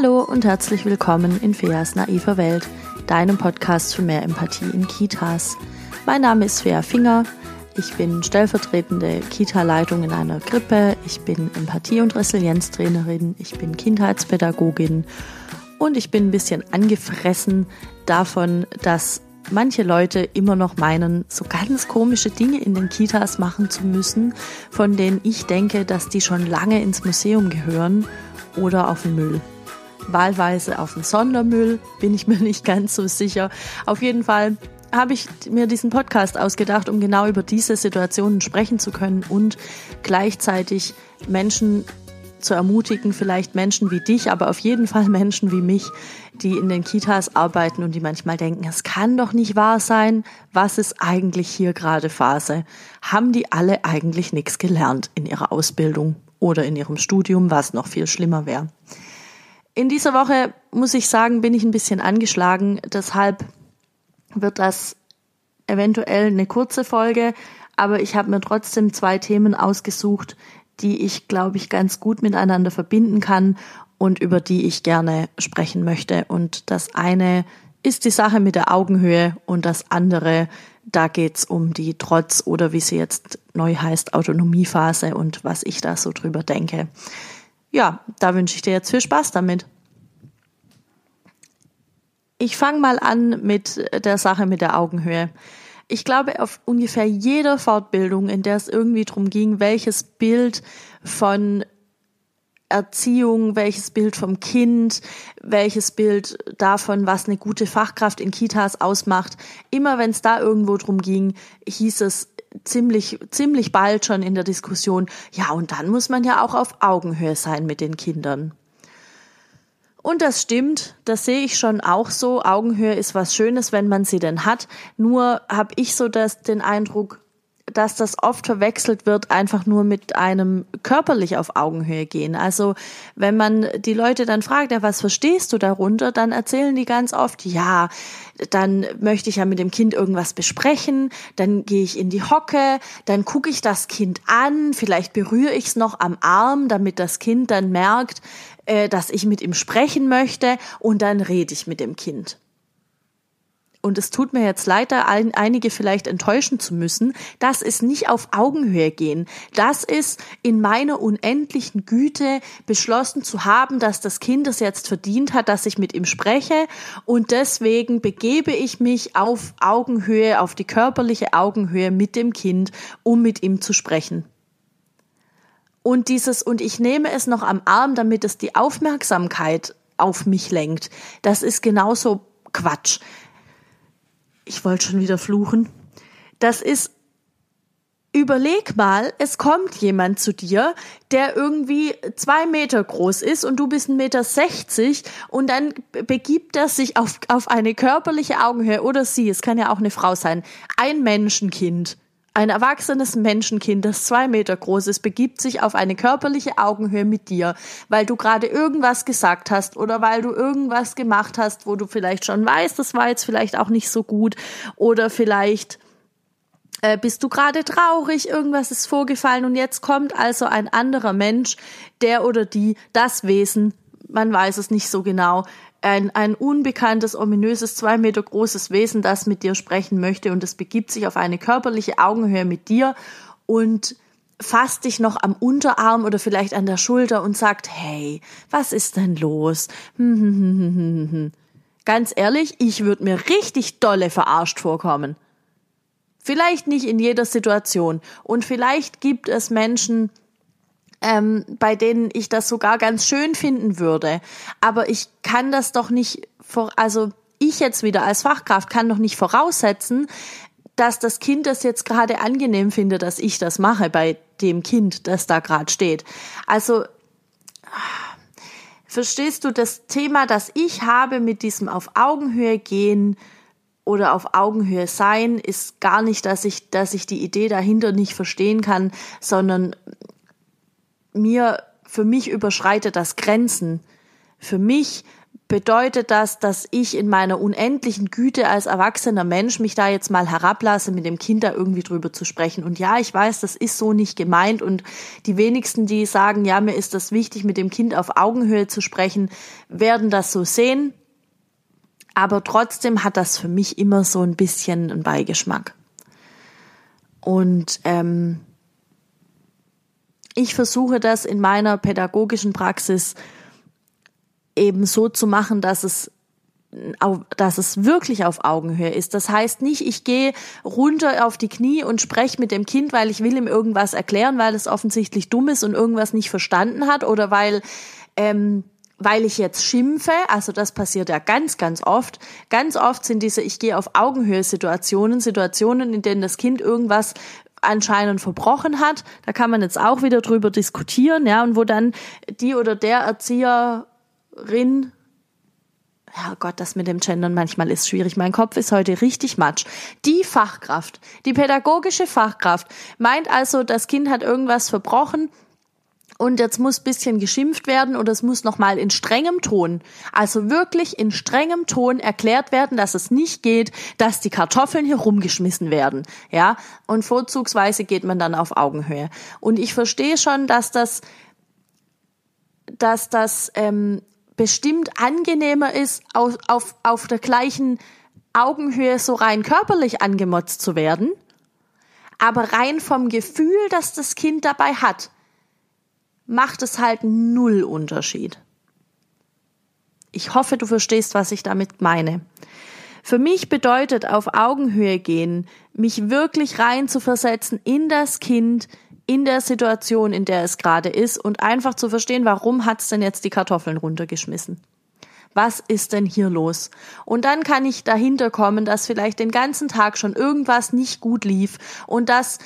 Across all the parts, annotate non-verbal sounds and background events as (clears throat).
Hallo und herzlich willkommen in Feas naiver Welt, deinem Podcast für mehr Empathie in Kitas. Mein Name ist Fea Finger. Ich bin stellvertretende Kita-Leitung in einer Krippe. Ich bin Empathie- und Resilienztrainerin. Ich bin Kindheitspädagogin. Und ich bin ein bisschen angefressen davon, dass manche Leute immer noch meinen, so ganz komische Dinge in den Kitas machen zu müssen, von denen ich denke, dass die schon lange ins Museum gehören oder auf den Müll. Wahlweise auf den Sondermüll, bin ich (laughs) mir nicht ganz so sicher. Auf jeden Fall habe ich mir diesen Podcast ausgedacht, um genau über diese Situationen sprechen zu können und gleichzeitig Menschen zu ermutigen, vielleicht Menschen wie dich, aber auf jeden Fall Menschen wie mich, die in den Kitas arbeiten und die manchmal denken, es kann doch nicht wahr sein, was ist eigentlich hier gerade Phase? Haben die alle eigentlich nichts gelernt in ihrer Ausbildung oder in ihrem Studium, was noch viel schlimmer wäre? In dieser Woche, muss ich sagen, bin ich ein bisschen angeschlagen, deshalb wird das eventuell eine kurze Folge, aber ich habe mir trotzdem zwei Themen ausgesucht, die ich, glaube ich, ganz gut miteinander verbinden kann und über die ich gerne sprechen möchte. Und das eine ist die Sache mit der Augenhöhe und das andere, da geht's um die Trotz oder wie sie jetzt neu heißt, Autonomiephase und was ich da so drüber denke. Ja, da wünsche ich dir jetzt viel Spaß damit. Ich fange mal an mit der Sache mit der Augenhöhe ich glaube, auf ungefähr jeder Fortbildung, in der es irgendwie drum ging, welches Bild von Erziehung, welches Bild vom Kind, welches Bild davon, was eine gute Fachkraft in Kitas ausmacht. Immer wenn es da irgendwo drum ging, hieß es ziemlich, ziemlich bald schon in der Diskussion, ja, und dann muss man ja auch auf Augenhöhe sein mit den Kindern. Und das stimmt, das sehe ich schon auch so. Augenhöhe ist was Schönes, wenn man sie denn hat. Nur habe ich so das, den Eindruck, dass das oft verwechselt wird, einfach nur mit einem körperlich auf Augenhöhe gehen. Also wenn man die Leute dann fragt, ja, was verstehst du darunter, dann erzählen die ganz oft, ja, dann möchte ich ja mit dem Kind irgendwas besprechen, dann gehe ich in die Hocke, dann gucke ich das Kind an, vielleicht berühre ich es noch am Arm, damit das Kind dann merkt, äh, dass ich mit ihm sprechen möchte und dann rede ich mit dem Kind. Und es tut mir jetzt leid, da ein, einige vielleicht enttäuschen zu müssen. Das ist nicht auf Augenhöhe gehen. Das ist in meiner unendlichen Güte beschlossen zu haben, dass das Kind es jetzt verdient hat, dass ich mit ihm spreche. Und deswegen begebe ich mich auf Augenhöhe, auf die körperliche Augenhöhe mit dem Kind, um mit ihm zu sprechen. Und dieses, und ich nehme es noch am Arm, damit es die Aufmerksamkeit auf mich lenkt. Das ist genauso Quatsch. Ich wollte schon wieder fluchen. Das ist, überleg mal, es kommt jemand zu dir, der irgendwie zwei Meter groß ist und du bist ein Meter sechzig und dann begibt er sich auf, auf eine körperliche Augenhöhe oder sie, es kann ja auch eine Frau sein, ein Menschenkind ein erwachsenes Menschenkind, das zwei Meter groß ist, begibt sich auf eine körperliche Augenhöhe mit dir, weil du gerade irgendwas gesagt hast oder weil du irgendwas gemacht hast, wo du vielleicht schon weißt, das war jetzt vielleicht auch nicht so gut oder vielleicht äh, bist du gerade traurig, irgendwas ist vorgefallen und jetzt kommt also ein anderer Mensch, der oder die, das Wesen, man weiß es nicht so genau, ein, ein unbekanntes, ominöses, zwei Meter großes Wesen, das mit dir sprechen möchte und es begibt sich auf eine körperliche Augenhöhe mit dir und fasst dich noch am Unterarm oder vielleicht an der Schulter und sagt, hey, was ist denn los? (laughs) Ganz ehrlich, ich würde mir richtig dolle verarscht vorkommen. Vielleicht nicht in jeder Situation. Und vielleicht gibt es Menschen, ähm, bei denen ich das sogar ganz schön finden würde. Aber ich kann das doch nicht, vor, also ich jetzt wieder als Fachkraft kann doch nicht voraussetzen, dass das Kind das jetzt gerade angenehm findet, dass ich das mache bei dem Kind, das da gerade steht. Also verstehst du das Thema, das ich habe mit diesem auf Augenhöhe gehen oder auf Augenhöhe sein, ist gar nicht, dass ich, dass ich die Idee dahinter nicht verstehen kann, sondern mir, für mich überschreitet das Grenzen. Für mich bedeutet das, dass ich in meiner unendlichen Güte als erwachsener Mensch mich da jetzt mal herablasse, mit dem Kind da irgendwie drüber zu sprechen. Und ja, ich weiß, das ist so nicht gemeint. Und die wenigsten, die sagen, ja, mir ist das wichtig, mit dem Kind auf Augenhöhe zu sprechen, werden das so sehen. Aber trotzdem hat das für mich immer so ein bisschen einen Beigeschmack. Und ähm, ich versuche das in meiner pädagogischen Praxis eben so zu machen, dass es dass es wirklich auf Augenhöhe ist. Das heißt nicht, ich gehe runter auf die Knie und spreche mit dem Kind, weil ich will ihm irgendwas erklären, weil es offensichtlich dumm ist und irgendwas nicht verstanden hat oder weil ähm, weil ich jetzt schimpfe, also das passiert ja ganz, ganz oft. Ganz oft sind diese Ich gehe auf Augenhöhe Situationen, Situationen, in denen das Kind irgendwas anscheinend verbrochen hat. Da kann man jetzt auch wieder drüber diskutieren, ja, und wo dann die oder der Erzieher Rin. Ja Gott, das mit dem Gendern manchmal ist schwierig. Mein Kopf ist heute richtig matsch. Die Fachkraft, die pädagogische Fachkraft meint also, das Kind hat irgendwas verbrochen und jetzt muss bisschen geschimpft werden oder es muss nochmal in strengem Ton, also wirklich in strengem Ton erklärt werden, dass es nicht geht, dass die Kartoffeln hier rumgeschmissen werden, ja, und vorzugsweise geht man dann auf Augenhöhe. Und ich verstehe schon, dass das, dass das ähm, bestimmt angenehmer ist, auf, auf, auf der gleichen Augenhöhe so rein körperlich angemotzt zu werden, aber rein vom Gefühl, das das Kind dabei hat, macht es halt null Unterschied. Ich hoffe, du verstehst, was ich damit meine. Für mich bedeutet auf Augenhöhe gehen, mich wirklich rein zu versetzen in das Kind, in der Situation, in der es gerade ist und einfach zu verstehen, warum hat's denn jetzt die Kartoffeln runtergeschmissen? Was ist denn hier los? Und dann kann ich dahinter kommen, dass vielleicht den ganzen Tag schon irgendwas nicht gut lief und dass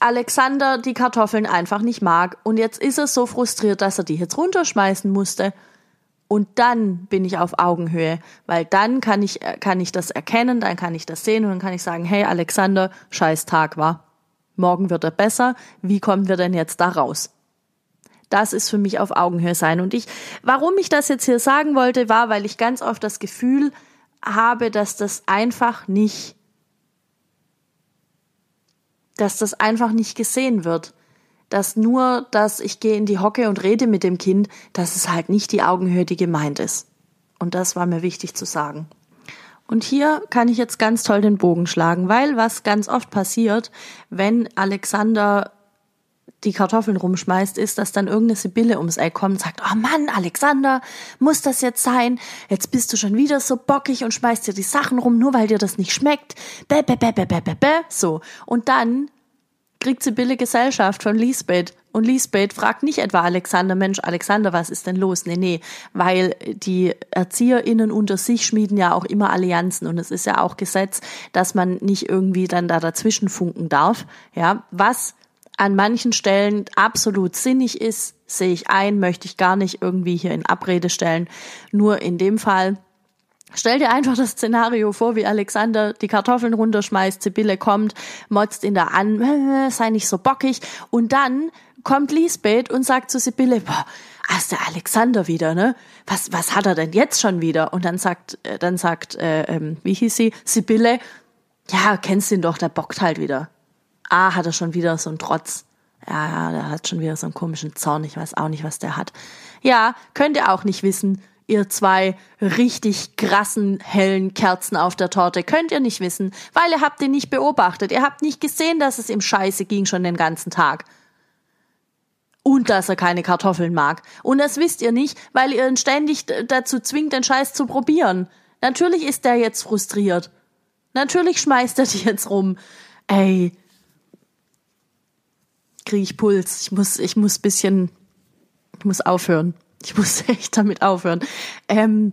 Alexander die Kartoffeln einfach nicht mag und jetzt ist er so frustriert, dass er die jetzt runterschmeißen musste. Und dann bin ich auf Augenhöhe, weil dann kann ich, kann ich das erkennen, dann kann ich das sehen und dann kann ich sagen, hey Alexander, scheiß Tag war morgen wird er besser, wie kommen wir denn jetzt da raus? Das ist für mich auf Augenhöhe sein. Und ich, warum ich das jetzt hier sagen wollte, war, weil ich ganz oft das Gefühl habe, dass das einfach nicht, dass das einfach nicht gesehen wird. Dass nur, dass ich gehe in die Hocke und rede mit dem Kind, dass es halt nicht die Augenhöhe, die gemeint ist. Und das war mir wichtig zu sagen. Und hier kann ich jetzt ganz toll den Bogen schlagen, weil was ganz oft passiert, wenn Alexander die Kartoffeln rumschmeißt, ist, dass dann irgendeine Sibylle ums Eck kommt und sagt, oh Mann, Alexander, muss das jetzt sein? Jetzt bist du schon wieder so bockig und schmeißt dir die Sachen rum, nur weil dir das nicht schmeckt. Bäh, bäh, bäh, bäh, bäh, bäh, bäh. So. Und dann kriegt Sibylle Gesellschaft von Lisbeth und Lisbeth fragt nicht etwa Alexander, Mensch, Alexander, was ist denn los? Nee, nee, weil die ErzieherInnen unter sich schmieden ja auch immer Allianzen und es ist ja auch Gesetz, dass man nicht irgendwie dann da dazwischen funken darf. Ja, was an manchen Stellen absolut sinnig ist, sehe ich ein, möchte ich gar nicht irgendwie hier in Abrede stellen. Nur in dem Fall Stell dir einfach das Szenario vor, wie Alexander die Kartoffeln runterschmeißt, Sibylle kommt, motzt ihn da an, sei nicht so bockig und dann kommt Lisbeth und sagt zu Sibylle, boah, ist der Alexander wieder, ne? Was, was hat er denn jetzt schon wieder? Und dann sagt, äh, dann sagt, äh, ähm, wie hieß sie? Sibylle, ja, kennst ihn doch, der bockt halt wieder. Ah, hat er schon wieder so einen Trotz. Ja, ja, der hat schon wieder so einen komischen Zorn. Ich weiß auch nicht, was der hat. Ja, könnt ihr auch nicht wissen. Ihr zwei richtig krassen, hellen Kerzen auf der Torte könnt ihr nicht wissen, weil ihr habt ihn nicht beobachtet. Ihr habt nicht gesehen, dass es ihm scheiße ging schon den ganzen Tag und dass er keine Kartoffeln mag. Und das wisst ihr nicht, weil ihr ihn ständig dazu zwingt, den Scheiß zu probieren. Natürlich ist der jetzt frustriert. Natürlich schmeißt er die jetzt rum. Ey. Krieg ich Puls. Ich muss, ich muss bisschen, ich muss aufhören. Ich muss (laughs) echt damit aufhören. Ähm,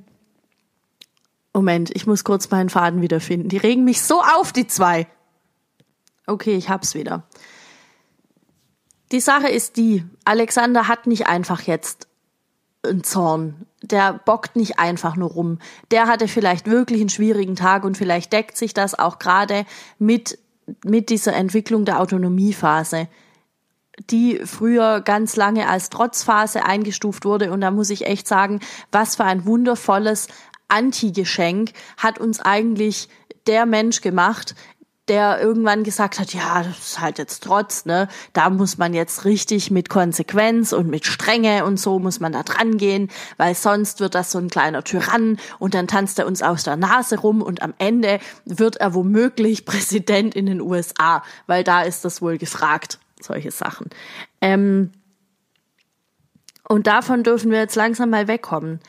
Moment, ich muss kurz meinen Faden wiederfinden. Die regen mich so auf, die zwei. Okay, ich hab's wieder. Die Sache ist die, Alexander hat nicht einfach jetzt einen Zorn. Der bockt nicht einfach nur rum. Der hatte vielleicht wirklich einen schwierigen Tag und vielleicht deckt sich das auch gerade mit, mit dieser Entwicklung der Autonomiephase. Die früher ganz lange als Trotzphase eingestuft wurde. Und da muss ich echt sagen, was für ein wundervolles Anti-Geschenk hat uns eigentlich der Mensch gemacht, der irgendwann gesagt hat, ja, das ist halt jetzt Trotz, ne? Da muss man jetzt richtig mit Konsequenz und mit Strenge und so muss man da dran gehen, weil sonst wird das so ein kleiner Tyrann und dann tanzt er uns aus der Nase rum und am Ende wird er womöglich (laughs) Präsident in den USA, weil da ist das wohl gefragt, solche Sachen. Ähm, und davon dürfen wir jetzt langsam mal wegkommen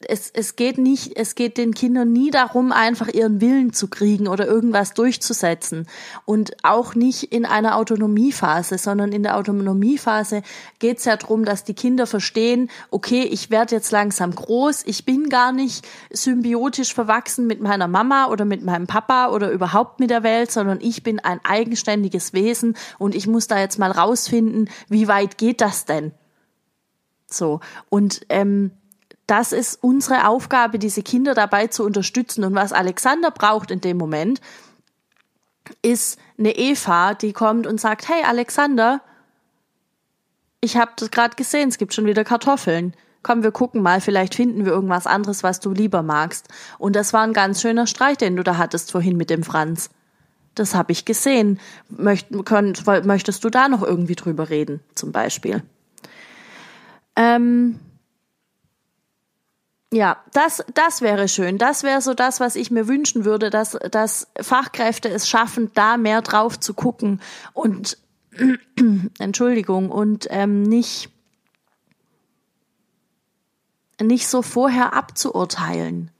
es, es geht nicht, es geht den Kindern nie darum, einfach ihren Willen zu kriegen oder irgendwas durchzusetzen. Und auch nicht in einer Autonomiephase, sondern in der Autonomiephase geht es ja darum, dass die Kinder verstehen, okay, ich werde jetzt langsam groß, ich bin gar nicht symbiotisch verwachsen mit meiner Mama oder mit meinem Papa oder überhaupt mit der Welt, sondern ich bin ein eigenständiges Wesen und ich muss da jetzt mal rausfinden, wie weit geht das denn? So. Und ähm, das ist unsere Aufgabe, diese Kinder dabei zu unterstützen. Und was Alexander braucht in dem Moment, ist eine Eva, die kommt und sagt, hey Alexander, ich habe das gerade gesehen, es gibt schon wieder Kartoffeln. Komm, wir gucken mal, vielleicht finden wir irgendwas anderes, was du lieber magst. Und das war ein ganz schöner Streit, den du da hattest vorhin mit dem Franz. Das habe ich gesehen. Möcht, könnt, möchtest du da noch irgendwie drüber reden, zum Beispiel? Ähm, ja, das, das wäre schön. Das wäre so das, was ich mir wünschen würde, dass, dass Fachkräfte es schaffen, da mehr drauf zu gucken und (clears throat) Entschuldigung und ähm, nicht nicht so vorher abzuurteilen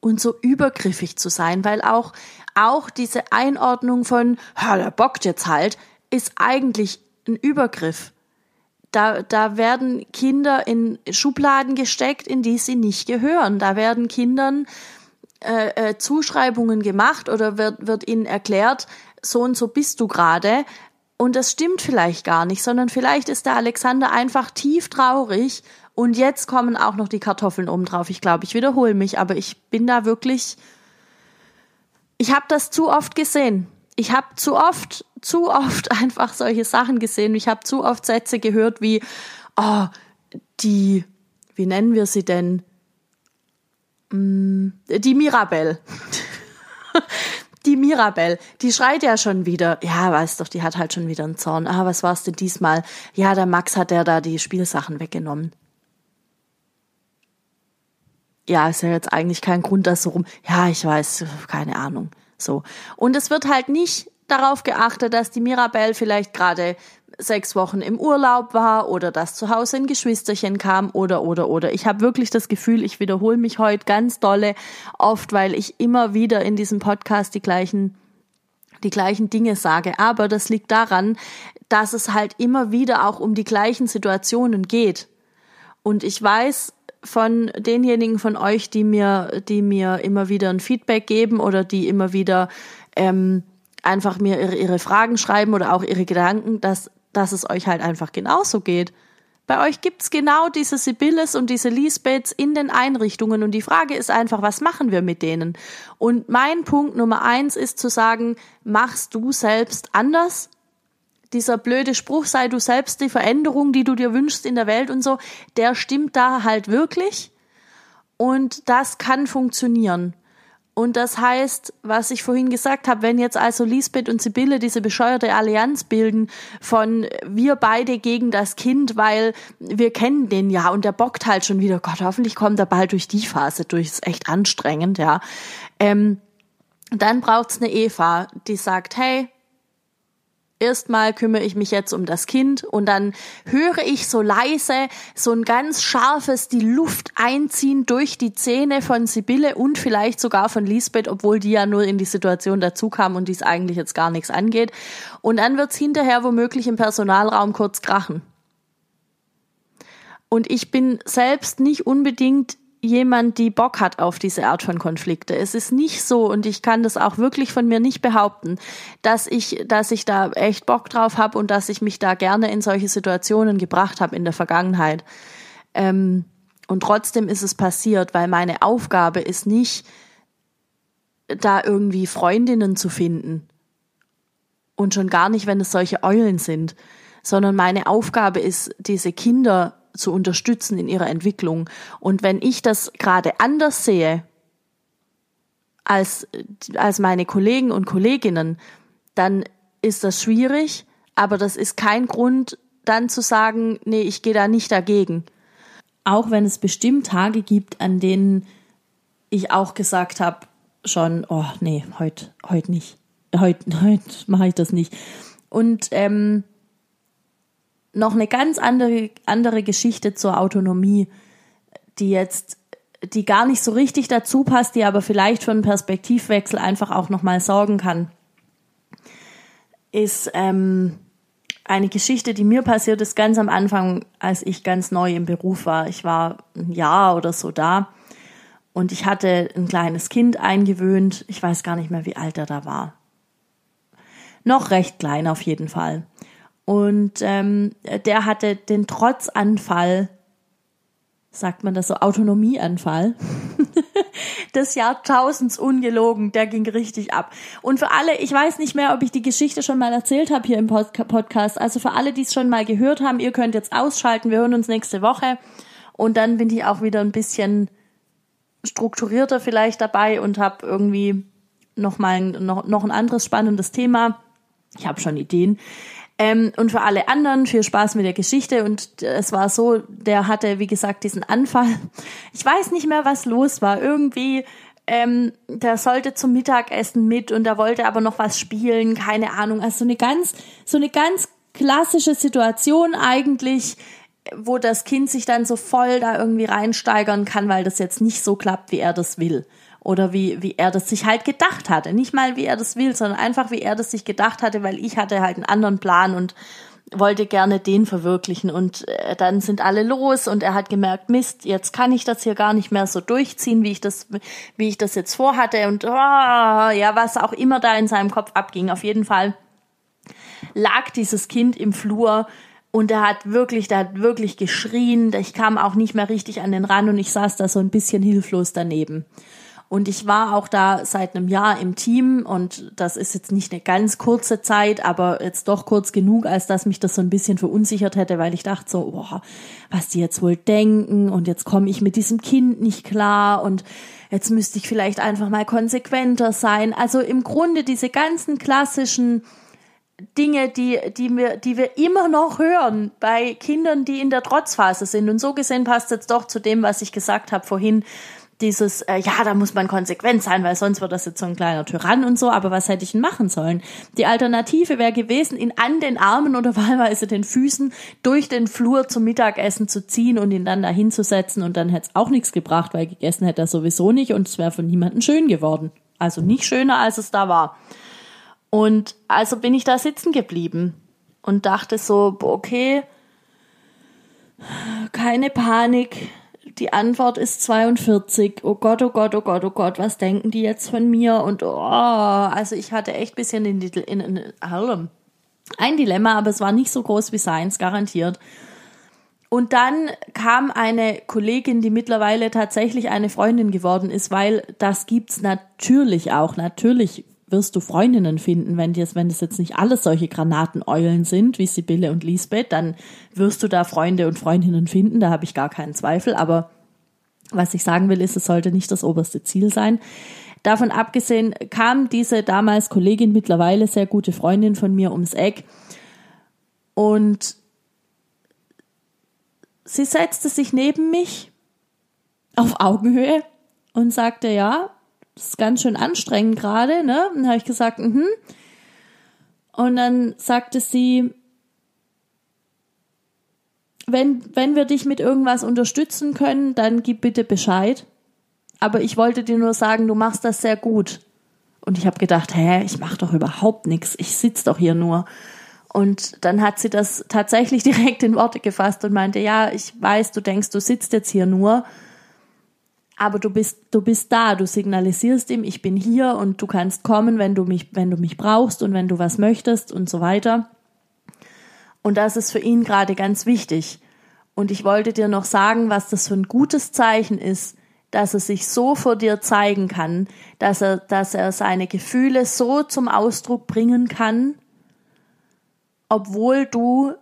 und so übergriffig zu sein, weil auch auch diese Einordnung von, ja, der bockt jetzt halt, ist eigentlich ein Übergriff. Da, da werden Kinder in Schubladen gesteckt, in die sie nicht gehören. Da werden Kindern äh, äh, Zuschreibungen gemacht oder wird, wird ihnen erklärt, so und so bist du gerade. Und das stimmt vielleicht gar nicht, sondern vielleicht ist der Alexander einfach tief traurig und jetzt kommen auch noch die Kartoffeln oben drauf. Ich glaube, ich wiederhole mich, aber ich bin da wirklich. Ich habe das zu oft gesehen ich habe zu oft, zu oft (laughs) einfach solche Sachen gesehen. Ich habe zu oft Sätze gehört wie, oh, die, wie nennen wir sie denn? Mm, die Mirabelle. (laughs) die Mirabelle, die schreit ja schon wieder. Ja, weißt doch, die hat halt schon wieder einen Zorn. Ah, was war's denn diesmal? Ja, der Max hat der da die Spielsachen weggenommen. Ja, ist ja jetzt eigentlich kein Grund, dass so rum. Ja, ich weiß, keine Ahnung. So. Und es wird halt nicht darauf geachtet, dass die Mirabelle vielleicht gerade sechs Wochen im Urlaub war oder dass zu Hause ein Geschwisterchen kam oder oder oder. Ich habe wirklich das Gefühl, ich wiederhole mich heute ganz dolle oft, weil ich immer wieder in diesem Podcast die gleichen die gleichen Dinge sage. Aber das liegt daran, dass es halt immer wieder auch um die gleichen Situationen geht. Und ich weiß, von denjenigen von euch, die mir, die mir immer wieder ein Feedback geben oder die immer wieder ähm, einfach mir ihre, ihre Fragen schreiben oder auch ihre Gedanken, dass, dass es euch halt einfach genauso geht. Bei euch gibt's genau diese Sibylles und diese Lisbeths in den Einrichtungen und die Frage ist einfach, was machen wir mit denen? Und mein Punkt Nummer eins ist zu sagen, machst du selbst anders? Dieser blöde Spruch, sei du selbst die Veränderung, die du dir wünschst in der Welt und so, der stimmt da halt wirklich. Und das kann funktionieren. Und das heißt, was ich vorhin gesagt habe, wenn jetzt also Lisbeth und Sibylle diese bescheuerte Allianz bilden von wir beide gegen das Kind, weil wir kennen den ja und der bockt halt schon wieder, Gott, hoffentlich kommt er bald durch die Phase durch, ist echt anstrengend, ja. Ähm, dann braucht's eine Eva, die sagt, hey, erstmal kümmere ich mich jetzt um das Kind und dann höre ich so leise so ein ganz scharfes die Luft einziehen durch die Zähne von Sibylle und vielleicht sogar von Lisbeth, obwohl die ja nur in die Situation dazu kam und dies eigentlich jetzt gar nichts angeht. Und dann wird's hinterher womöglich im Personalraum kurz krachen. Und ich bin selbst nicht unbedingt jemand, die Bock hat auf diese Art von Konflikte. Es ist nicht so und ich kann das auch wirklich von mir nicht behaupten, dass ich, dass ich da echt Bock drauf habe und dass ich mich da gerne in solche Situationen gebracht habe in der Vergangenheit. Ähm, und trotzdem ist es passiert, weil meine Aufgabe ist nicht, da irgendwie Freundinnen zu finden. Und schon gar nicht, wenn es solche Eulen sind, sondern meine Aufgabe ist, diese Kinder zu unterstützen in ihrer Entwicklung. Und wenn ich das gerade anders sehe als, als meine Kollegen und Kolleginnen, dann ist das schwierig, aber das ist kein Grund, dann zu sagen, nee, ich gehe da nicht dagegen. Auch wenn es bestimmt Tage gibt, an denen ich auch gesagt habe, schon, oh nee, heute heut nicht. Heute heut (laughs) mache ich das nicht. Und ähm, noch eine ganz andere, andere Geschichte zur Autonomie, die jetzt, die gar nicht so richtig dazu passt, die aber vielleicht für einen Perspektivwechsel einfach auch nochmal sorgen kann, ist ähm, eine Geschichte, die mir passiert ist ganz am Anfang, als ich ganz neu im Beruf war. Ich war ein Jahr oder so da und ich hatte ein kleines Kind eingewöhnt. Ich weiß gar nicht mehr, wie alt er da war. Noch recht klein auf jeden Fall. Und ähm, der hatte den Trotzanfall, sagt man das so, Autonomieanfall, (laughs) des Jahrtausends ungelogen. Der ging richtig ab. Und für alle, ich weiß nicht mehr, ob ich die Geschichte schon mal erzählt habe hier im Podcast. Also für alle, die es schon mal gehört haben, ihr könnt jetzt ausschalten. Wir hören uns nächste Woche. Und dann bin ich auch wieder ein bisschen strukturierter vielleicht dabei und habe irgendwie noch mal noch, noch ein anderes spannendes Thema. Ich habe schon Ideen. Ähm, und für alle anderen viel Spaß mit der Geschichte. Und es war so, der hatte, wie gesagt, diesen Anfall. Ich weiß nicht mehr, was los war. Irgendwie, ähm, der sollte zum Mittagessen mit und er wollte aber noch was spielen, keine Ahnung. Also so eine ganz, so eine ganz klassische Situation eigentlich, wo das Kind sich dann so voll da irgendwie reinsteigern kann, weil das jetzt nicht so klappt, wie er das will oder wie, wie er das sich halt gedacht hatte. Nicht mal, wie er das will, sondern einfach, wie er das sich gedacht hatte, weil ich hatte halt einen anderen Plan und wollte gerne den verwirklichen und äh, dann sind alle los und er hat gemerkt, Mist, jetzt kann ich das hier gar nicht mehr so durchziehen, wie ich das, wie ich das jetzt vorhatte und oh, ja, was auch immer da in seinem Kopf abging. Auf jeden Fall lag dieses Kind im Flur und er hat wirklich, der hat wirklich geschrien. Ich kam auch nicht mehr richtig an den Rand und ich saß da so ein bisschen hilflos daneben. Und ich war auch da seit einem Jahr im Team und das ist jetzt nicht eine ganz kurze Zeit, aber jetzt doch kurz genug, als dass mich das so ein bisschen verunsichert hätte, weil ich dachte so, boah, was die jetzt wohl denken und jetzt komme ich mit diesem Kind nicht klar und jetzt müsste ich vielleicht einfach mal konsequenter sein. Also im Grunde diese ganzen klassischen Dinge, die, die wir, die wir immer noch hören bei Kindern, die in der Trotzphase sind. Und so gesehen passt jetzt doch zu dem, was ich gesagt habe vorhin, dieses, äh, ja, da muss man konsequent sein, weil sonst wird das jetzt so ein kleiner Tyrann und so, aber was hätte ich denn machen sollen? Die Alternative wäre gewesen, ihn an den Armen oder (laughs) wahlweise den Füßen durch den Flur zum Mittagessen zu ziehen und ihn dann da hinzusetzen und dann hätte es auch nichts gebracht, weil gegessen hätte er sowieso nicht und es wäre von niemandem schön geworden. Also nicht schöner, als es da war. Und also bin ich da sitzen geblieben und dachte so, okay, keine Panik, die Antwort ist 42. Oh Gott, oh Gott, oh Gott, oh Gott, was denken die jetzt von mir? Und oh, also ich hatte echt bisschen in, in, in, in ein Dilemma, aber es war nicht so groß wie seins, garantiert. Und dann kam eine Kollegin, die mittlerweile tatsächlich eine Freundin geworden ist, weil das gibt's natürlich auch. Natürlich wirst du Freundinnen finden, wenn das, wenn jetzt nicht alles solche Granateneulen sind, wie Sibylle und Lisbeth, dann wirst du da Freunde und Freundinnen finden, da habe ich gar keinen Zweifel, aber was ich sagen will, ist, es sollte nicht das oberste Ziel sein. Davon abgesehen kam diese damals Kollegin, mittlerweile sehr gute Freundin von mir ums Eck und sie setzte sich neben mich auf Augenhöhe und sagte, ja, ist ganz schön anstrengend gerade, ne? Dann habe ich gesagt, mhm. Und dann sagte sie, wenn, wenn wir dich mit irgendwas unterstützen können, dann gib bitte Bescheid. Aber ich wollte dir nur sagen, du machst das sehr gut. Und ich habe gedacht, hä, ich mache doch überhaupt nichts, ich sitz doch hier nur. Und dann hat sie das tatsächlich (laughs) direkt in Worte gefasst und meinte, ja, ich weiß, du denkst, du sitzt jetzt hier nur, aber du bist, du bist da, du signalisierst ihm, ich bin hier und du kannst kommen, wenn du mich, wenn du mich brauchst und wenn du was möchtest und so weiter. Und das ist für ihn gerade ganz wichtig. Und ich wollte dir noch sagen, was das für ein gutes Zeichen ist, dass er sich so vor dir zeigen kann, dass er, dass er seine Gefühle so zum Ausdruck bringen kann, obwohl du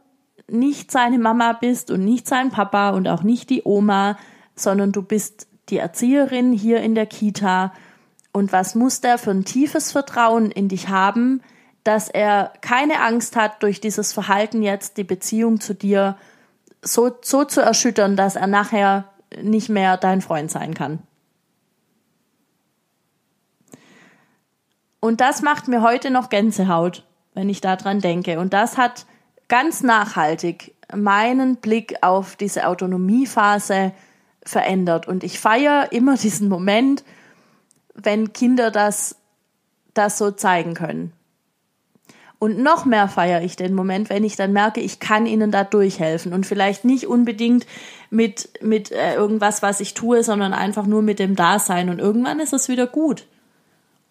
nicht seine Mama bist und nicht sein Papa und auch nicht die Oma, sondern du bist die Erzieherin hier in der Kita. Und was muss der für ein tiefes Vertrauen in dich haben, dass er keine Angst hat, durch dieses Verhalten jetzt die Beziehung zu dir so, so zu erschüttern, dass er nachher nicht mehr dein Freund sein kann. Und das macht mir heute noch Gänsehaut, wenn ich daran denke. Und das hat ganz nachhaltig meinen Blick auf diese Autonomiephase verändert. Und ich feiere immer (laughs) diesen Moment, wenn Kinder das, das so zeigen können. Und noch mehr feiere ich den Moment, wenn ich dann merke, ich kann ihnen da durchhelfen und vielleicht nicht unbedingt mit, mit äh, irgendwas, was ich tue, sondern einfach nur mit dem Dasein. Und irgendwann ist es wieder gut.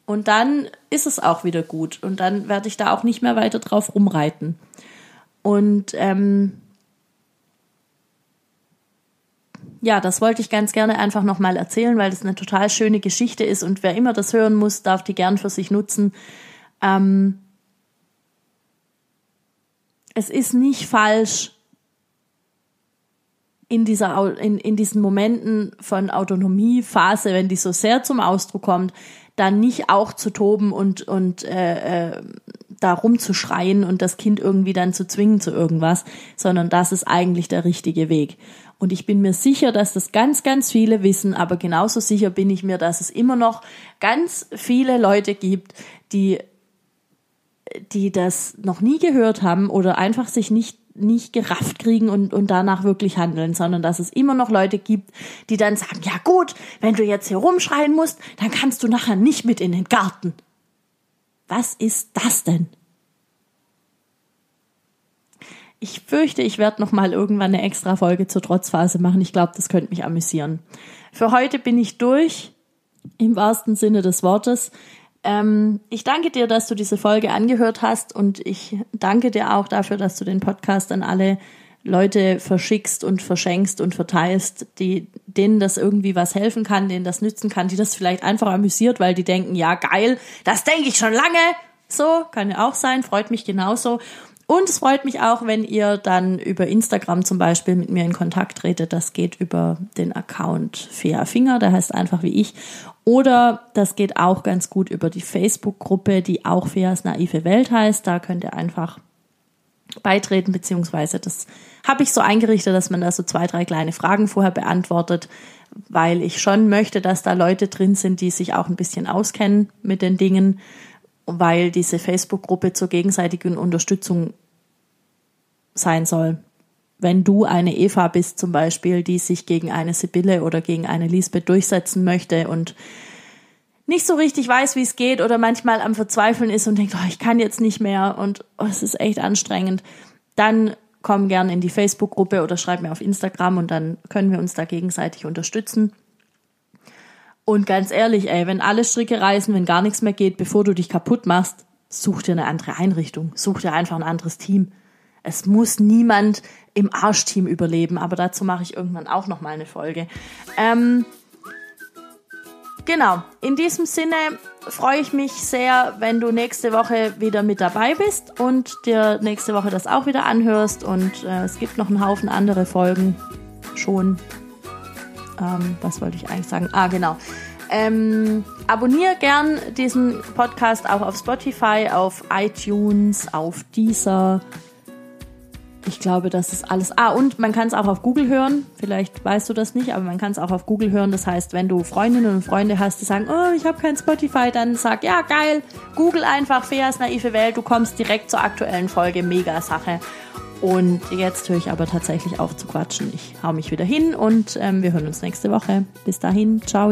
Und dann ist es auch wieder gut. Und dann werde ich da auch nicht mehr weiter drauf rumreiten. Und ähm, ja, das wollte ich ganz gerne einfach nochmal erzählen, weil das eine total schöne Geschichte ist. Und wer immer das hören muss, darf die gern für sich nutzen. Ähm, es ist nicht falsch, in dieser in, in diesen Momenten von Autonomiephase, wenn die so sehr zum Ausdruck kommt, dann nicht auch zu toben und und äh, äh, da rumzuschreien und das Kind irgendwie dann zu zwingen zu irgendwas, sondern das ist eigentlich der richtige Weg. Und ich bin mir sicher, dass das ganz, ganz viele wissen, aber genauso sicher bin ich mir, dass es immer noch ganz viele Leute gibt, die die das noch nie gehört haben oder einfach sich nicht nicht gerafft kriegen und, und danach wirklich handeln, sondern dass es immer noch Leute gibt, die dann sagen, ja gut, wenn du jetzt hier rumschreien musst, dann kannst du nachher nicht mit in den Garten. Was ist das denn? Ich fürchte, ich werde noch mal irgendwann eine extra Folge zur Trotzphase machen. Ich glaube, das könnte mich amüsieren. Für heute bin ich durch, im wahrsten Sinne des Wortes. Ähm, ich danke dir, dass du diese Folge angehört hast und ich danke dir auch dafür, dass du den Podcast an alle Leute verschickst und verschenkst und verteilst, die, denen das irgendwie was helfen kann, denen das nützen kann, die das vielleicht einfach amüsiert, weil die denken, ja geil, das denke ich schon lange. So, kann ja auch sein, freut mich genauso. Und es freut mich auch, wenn ihr dann über Instagram zum Beispiel mit mir in Kontakt tretet. Das geht über den Account Fea Finger, der heißt einfach wie ich. Oder das geht auch ganz gut über die Facebook-Gruppe, die auch Feas naive Welt heißt. Da könnt ihr einfach beitreten, beziehungsweise das habe ich so eingerichtet, dass man da so zwei, drei kleine Fragen vorher beantwortet, weil ich schon möchte, dass da Leute drin sind, die sich auch ein bisschen auskennen mit den Dingen, weil diese Facebook-Gruppe zur gegenseitigen Unterstützung sein soll. Wenn du eine Eva bist zum Beispiel, die sich gegen eine Sibylle oder gegen eine Lisbeth durchsetzen möchte und nicht so richtig weiß, wie es geht oder manchmal am Verzweifeln ist und denkt, oh, ich kann jetzt nicht mehr und oh, es ist echt anstrengend, dann komm gern in die Facebook-Gruppe oder schreib mir auf Instagram und dann können wir uns da gegenseitig unterstützen. Und ganz ehrlich, ey, wenn alle Stricke reißen, wenn gar nichts mehr geht, bevor du dich kaputt machst, such dir eine andere Einrichtung, such dir einfach ein anderes Team. Es muss niemand im Arschteam überleben, aber dazu mache ich irgendwann auch noch mal eine Folge. Ähm, genau, in diesem Sinne freue ich mich sehr, wenn du nächste Woche wieder mit dabei bist und dir nächste Woche das auch wieder anhörst. Und äh, es gibt noch einen Haufen andere Folgen schon. Ähm, was wollte ich eigentlich sagen? Ah, genau. Ähm, abonniere gern diesen Podcast auch auf Spotify, auf iTunes, auf Deezer ich glaube, das ist alles. Ah, und man kann es auch auf Google hören. Vielleicht weißt du das nicht, aber man kann es auch auf Google hören. Das heißt, wenn du Freundinnen und Freunde hast, die sagen, oh, ich habe kein Spotify, dann sag, ja, geil, Google einfach Feas naive Welt. Du kommst direkt zur aktuellen Folge. Mega Sache. Und jetzt höre ich aber tatsächlich auf zu quatschen. Ich hau mich wieder hin und ähm, wir hören uns nächste Woche. Bis dahin, ciao.